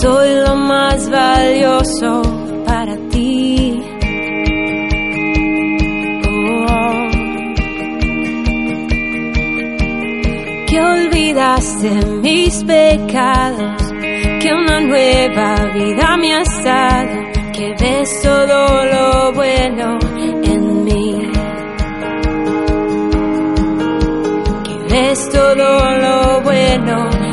Soy lo más valioso para ti. Oh. Que olvidaste mis pecados, que una nueva vida me has dado, que ves todo lo bueno en mí. que ves todo lo bueno